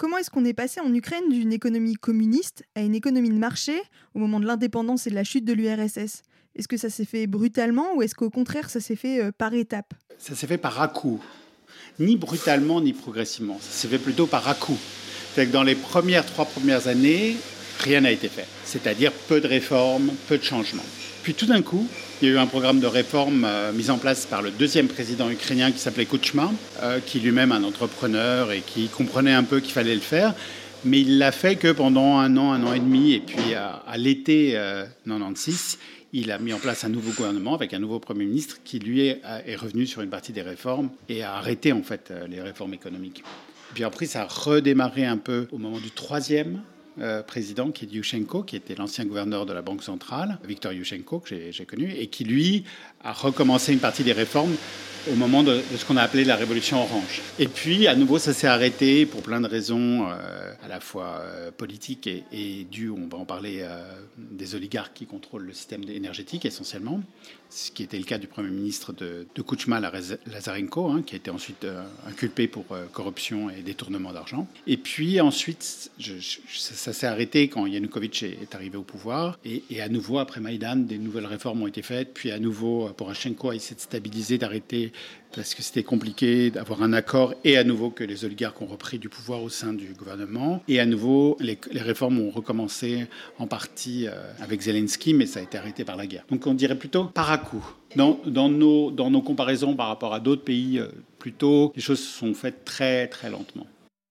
Comment est-ce qu'on est passé en Ukraine d'une économie communiste à une économie de marché au moment de l'indépendance et de la chute de l'URSS Est-ce que ça s'est fait brutalement ou est-ce qu'au contraire ça s'est fait euh, par étapes? Ça s'est fait par à-coup. Ni brutalement ni progressivement. Ça s'est fait plutôt par à-coup. C'est que dans les premières trois premières années, rien n'a été fait. C'est-à-dire peu de réformes, peu de changements. Puis tout d'un coup, il y a eu un programme de réforme euh, mis en place par le deuxième président ukrainien qui s'appelait Kuchma, euh, qui lui-même un entrepreneur et qui comprenait un peu qu'il fallait le faire. Mais il l'a fait que pendant un an, un an et demi, et puis à, l'été 96, euh, il a mis en place un nouveau gouvernement avec un nouveau Premier ministre qui, lui, est, est revenu sur une partie des réformes et a arrêté en fait les réformes économiques. Puis après, ça a redémarré un peu au moment du troisième euh, président, qui est Yushchenko, qui était l'ancien gouverneur de la Banque centrale, Victor Yushchenko, que j'ai connu, et qui, lui, a recommencé une partie des réformes au moment de, ce qu'on a appelé la révolution orange. Et puis, à nouveau, ça s'est arrêté pour plein de raisons, euh, à la fois euh, politiques et, dues, on va en parler, des oligarques qui contrôlent le système énergétique essentiellement, ce qui était le cas du Premier ministre de, de Kuchma, Lazarenko, hein, qui a été ensuite inculpé pour corruption et détournement d'argent. Et puis ensuite, je, ça s'est arrêté quand Yanukovych est arrivé au pouvoir. Et, à nouveau, après Maïdan, des nouvelles réformes ont été faites. Puis à nouveau, Poroshenko a essayé de stabiliser, d'arrêter, parce que c'était compliqué d'avoir un accord. Et à nouveau, que les oligarques ont repris du pouvoir au sein du gouvernement. Et à nouveau, les, réformes ont recommencé en partie euh, avec Zelensky, mais ça a été arrêté par la guerre. Donc on dirait plutôt par à coup. Dans, dans, nos, dans nos comparaisons par rapport à d'autres pays, euh, plutôt, les choses se sont faites très, très lentement.